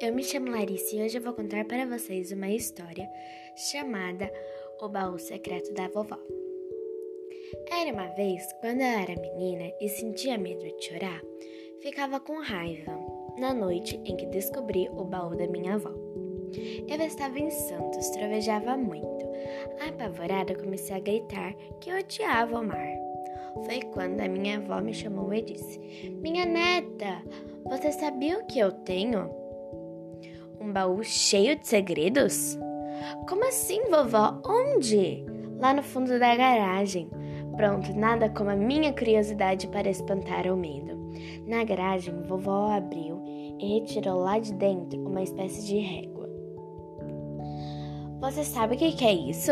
eu me chamo Larissa e hoje eu vou contar para vocês uma história chamada O Baú Secreto da Vovó. Era uma vez, quando eu era menina e sentia medo de chorar, ficava com raiva na noite em que descobri o baú da minha avó. Eu estava em Santos, trovejava muito. Apavorada, comecei a gritar que odiava o mar. Foi quando a minha avó me chamou e disse: Minha neta, você sabia o que eu tenho? Um baú cheio de segredos? Como assim, vovó? Onde? Lá no fundo da garagem. Pronto, nada como a minha curiosidade para espantar o medo. Na garagem, vovó abriu e retirou lá de dentro uma espécie de régua. Você sabe o que é isso?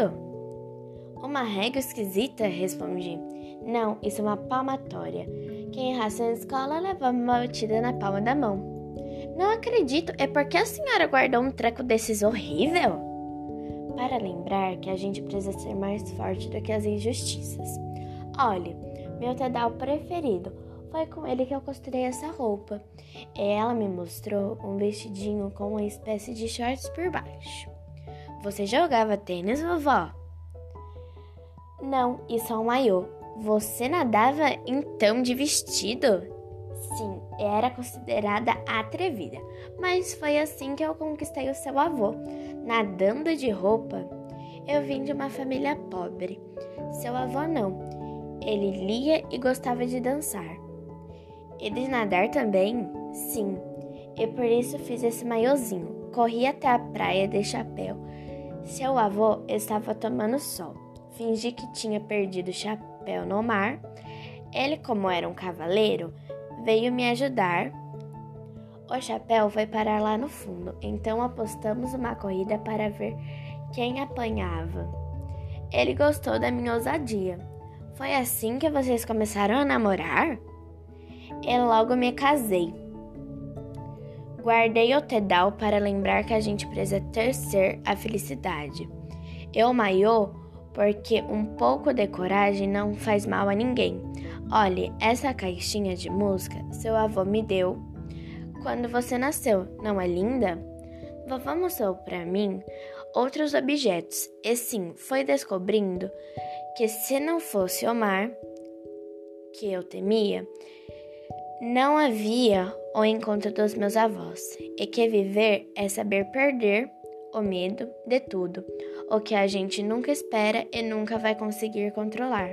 Uma régua esquisita, respondi. Não, isso é uma palmatória. Quem errasse na escola levava uma batida na palma da mão. Não acredito, é porque a senhora guardou um treco desses horrível? Para lembrar que a gente precisa ser mais forte do que as injustiças. Olhe, meu Tedal preferido. Foi com ele que eu costurei essa roupa. Ela me mostrou um vestidinho com uma espécie de shorts por baixo. Você jogava tênis, vovó? Não, isso é um maiô. Você nadava então de vestido? Sim, era considerada atrevida, mas foi assim que eu conquistei o seu avô. Nadando de roupa, eu vim de uma família pobre. Seu avô não. Ele lia e gostava de dançar. E de nadar também? Sim. E por isso fiz esse maiozinho. Corri até a praia de chapéu. Seu avô estava tomando sol. Fingi que tinha perdido o chapéu no mar. Ele, como era um cavaleiro, veio me ajudar. O chapéu foi parar lá no fundo, então apostamos uma corrida para ver quem apanhava. Ele gostou da minha ousadia. Foi assim que vocês começaram a namorar? E logo me casei. Guardei o tedal para lembrar que a gente precisa tercer a felicidade. Eu maiô porque um pouco de coragem não faz mal a ninguém. Olhe, essa caixinha de música seu avô me deu quando você nasceu, não é linda? Vovó mostrou para mim outros objetos e sim, foi descobrindo que se não fosse o mar que eu temia, não havia o encontro dos meus avós e que viver é saber perder o medo de tudo, o que a gente nunca espera e nunca vai conseguir controlar.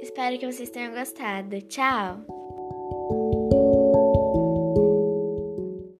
Espero que vocês tenham gostado. Tchau!